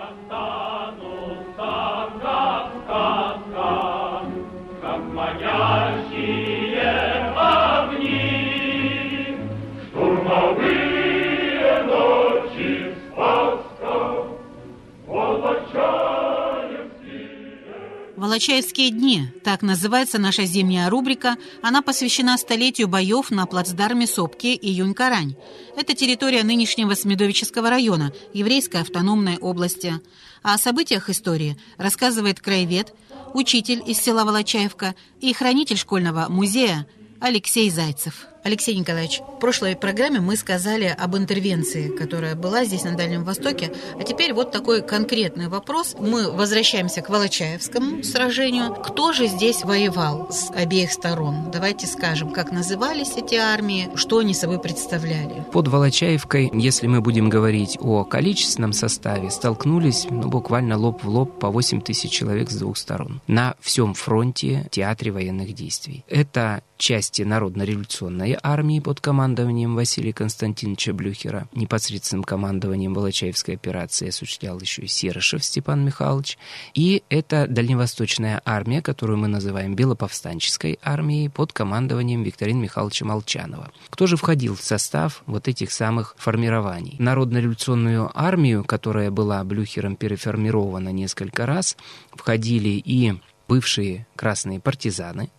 Cantare. «Волочаевские дни» – так называется наша зимняя рубрика. Она посвящена столетию боев на плацдарме Сопки и Юнь-Карань. Это территория нынешнего Смедовического района, еврейской автономной области. О событиях истории рассказывает краевед, учитель из села Волочаевка и хранитель школьного музея Алексей Зайцев. Алексей Николаевич, в прошлой программе мы сказали об интервенции, которая была здесь на Дальнем Востоке. А теперь вот такой конкретный вопрос. Мы возвращаемся к Волочаевскому сражению. Кто же здесь воевал с обеих сторон? Давайте скажем, как назывались эти армии, что они собой представляли. Под Волочаевкой, если мы будем говорить о количественном составе, столкнулись ну, буквально лоб в лоб по 8 тысяч человек с двух сторон на всем фронте театре военных действий. Это части народно-революционной Красной армии под командованием Василия Константиновича Блюхера, непосредственным командованием Волочаевской операции осуществлял еще и Серышев Степан Михайлович, и это Дальневосточная армия, которую мы называем Белоповстанческой армией под командованием Викторина Михайловича Молчанова. Кто же входил в состав вот этих самых формирований? Народно-революционную армию, которая была Блюхером переформирована несколько раз, входили и бывшие красные партизаны,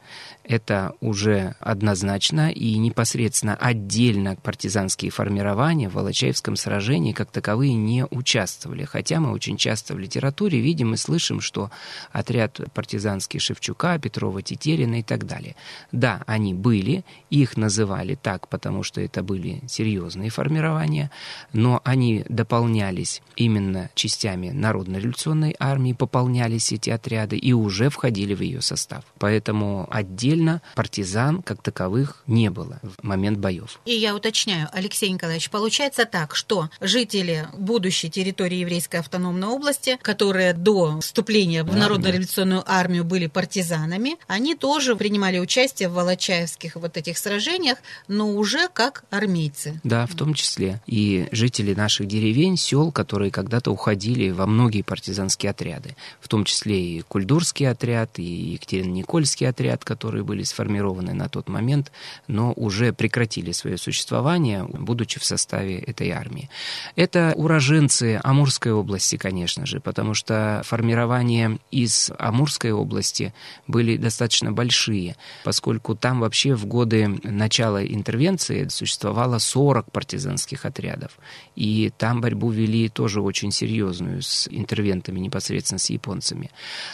это уже однозначно и непосредственно отдельно партизанские формирования в Волочаевском сражении как таковые не участвовали. Хотя мы очень часто в литературе видим и слышим, что отряд партизанский Шевчука, Петрова, Тетерина и так далее. Да, они были, их называли так, потому что это были серьезные формирования, но они дополнялись именно частями Народно-революционной армии, пополнялись эти отряды и уже входили в ее состав. Поэтому отдельно партизан как таковых не было в момент боев. И я уточняю, Алексей Николаевич, получается так, что жители будущей территории Еврейской автономной области, которые до вступления в Народно-революционную армию были партизанами, они тоже принимали участие в волочаевских вот этих сражениях, но уже как армейцы. Да, в том числе. И жители наших деревень, сел, которые когда-то уходили во многие партизанские отряды, в том числе и Кульдурский отряд, и Екатерино-Никольский отряд, которые были сформированы на тот момент, но уже прекратили свое существование, будучи в составе этой армии. Это уроженцы Амурской области, конечно же, потому что формирования из Амурской области были достаточно большие, поскольку там вообще в годы начала интервенции существовало 40 партизанских отрядов. И там борьбу вели тоже очень серьезную с интервентами, непосредственно с японцами.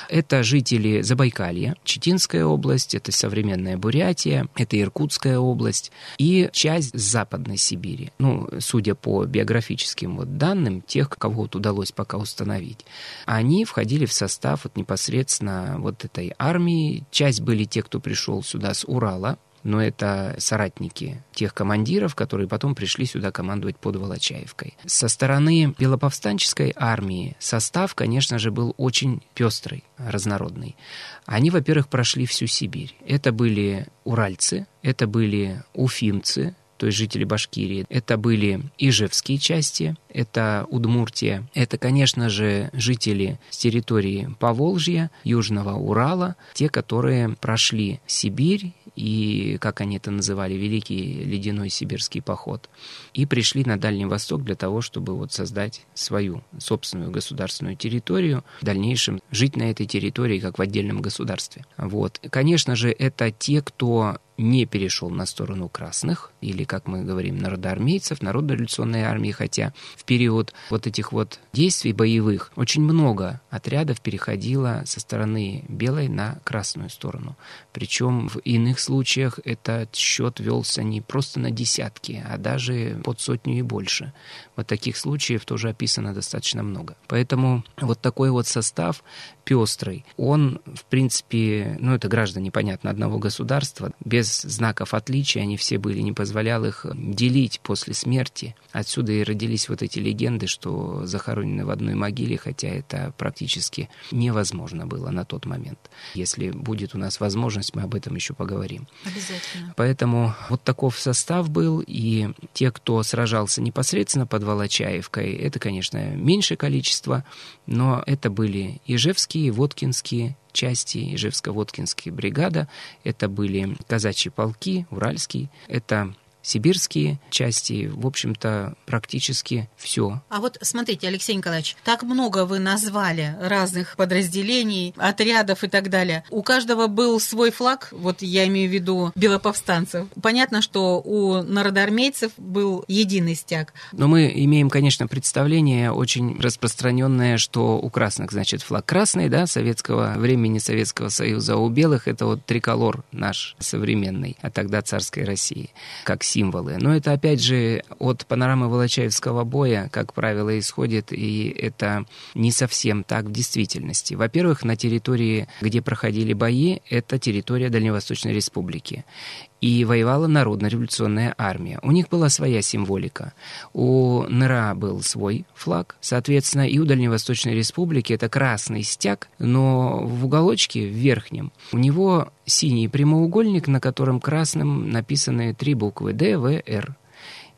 Это жители Забайкалья, Читинская область, это современная Бурятия, это Иркутская область и часть Западной Сибири. Ну, судя по биографическим вот данным, тех, кого вот удалось пока установить, они входили в состав вот непосредственно вот этой армии. Часть были те, кто пришел сюда с Урала, но это соратники тех командиров, которые потом пришли сюда командовать под Волочаевкой. Со стороны Белоповстанческой армии состав, конечно же, был очень пестрый, разнородный. Они, во-первых, прошли всю Сибирь. Это были уральцы, это были уфимцы, то есть жители Башкирии. Это были ижевские части, это Удмуртия, это, конечно же, жители с территории Поволжья, Южного Урала, те, которые прошли Сибирь и, как они это называли, Великий Ледяной Сибирский поход, и пришли на Дальний Восток для того, чтобы вот создать свою собственную государственную территорию, в дальнейшем жить на этой территории как в отдельном государстве. Вот. Конечно же, это те, кто не перешел на сторону красных, или, как мы говорим, народоармейцев, народно-революционной армии, хотя в период вот этих вот действий боевых очень много отрядов переходило со стороны белой на красную сторону. Причем в иных случаях этот счет велся не просто на десятки, а даже под сотню и больше. Вот таких случаев тоже описано достаточно много. Поэтому вот такой вот состав пестрый. Он, в принципе, ну это граждане, понятно, одного государства, без знаков отличия, они все были, не позволял их делить после смерти. Отсюда и родились вот эти легенды, что захоронены в одной могиле, хотя это практически невозможно было на тот момент. Если будет у нас возможность, мы об этом еще поговорим. Обязательно. Поэтому вот таков состав был, и те, кто сражался непосредственно под Волочаевкой, это, конечно, меньшее количество, но это были Ижевские, Воткинские части, Ижевско-Воткинские бригада, это были казачьи полки, Уральский, это сибирские части, в общем-то, практически все. А вот смотрите, Алексей Николаевич, так много вы назвали разных подразделений, отрядов и так далее. У каждого был свой флаг, вот я имею в виду белоповстанцев. Понятно, что у народоармейцев был единый стяг. Но мы имеем, конечно, представление очень распространенное, что у красных, значит, флаг красный, да, советского времени Советского Союза, а у белых это вот триколор наш современный, а тогда царской России, как символы. Но это, опять же, от панорамы Волочаевского боя, как правило, исходит, и это не совсем так в действительности. Во-первых, на территории, где проходили бои, это территория Дальневосточной Республики и воевала Народно-революционная армия. У них была своя символика. У НРА был свой флаг, соответственно, и у Дальневосточной Республики это красный стяг, но в уголочке, в верхнем, у него синий прямоугольник, на котором красным написаны три буквы «Д», «В», «Р».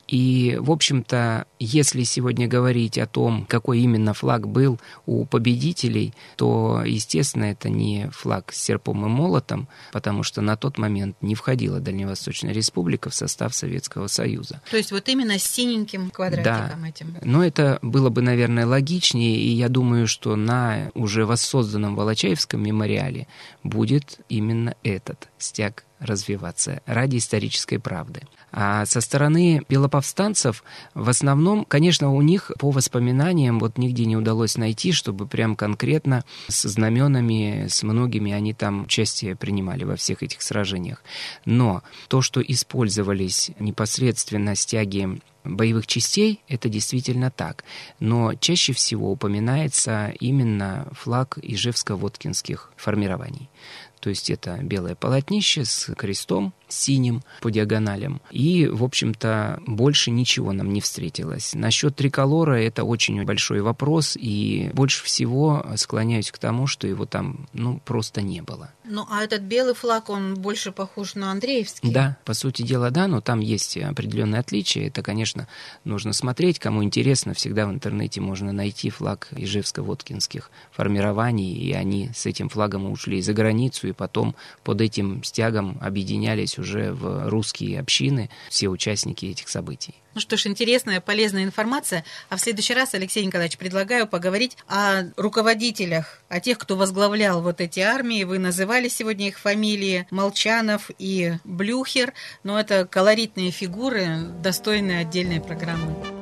И, в общем-то, если сегодня говорить о том, какой именно флаг был у победителей, то, естественно, это не флаг с серпом и молотом, потому что на тот момент не входила Дальневосточная Республика в состав Советского Союза. То есть вот именно с синеньким квадратиком да. этим. Но это было бы, наверное, логичнее, и я думаю, что на уже воссозданном Волочаевском мемориале будет именно этот стяг развиваться ради исторической правды. А со стороны белоповстанцев в основном, конечно, у них по воспоминаниям вот нигде не удалось найти, чтобы прям конкретно с знаменами, с многими они там участие принимали во всех этих сражениях. Но то, что использовались непосредственно стяги боевых частей, это действительно так. Но чаще всего упоминается именно флаг Ижевско-Воткинских формирований. То есть это белое полотнище с крестом синим по диагоналям. И, в общем-то, больше ничего нам не встретилось. Насчет триколора это очень большой вопрос, и больше всего склоняюсь к тому, что его там, ну, просто не было. Ну, а этот белый флаг, он больше похож на Андреевский? Да, по сути дела, да, но там есть определенные отличия. Это, конечно, нужно смотреть. Кому интересно, всегда в интернете можно найти флаг Ижевско-Воткинских формирований, и они с этим флагом ушли за границу, и потом под этим стягом объединялись уже в русские общины все участники этих событий. Ну что ж, интересная, полезная информация. А в следующий раз, Алексей Николаевич, предлагаю поговорить о руководителях, о тех, кто возглавлял вот эти армии. Вы называли сегодня их фамилии Молчанов и Блюхер, но это колоритные фигуры, достойные отдельной программы.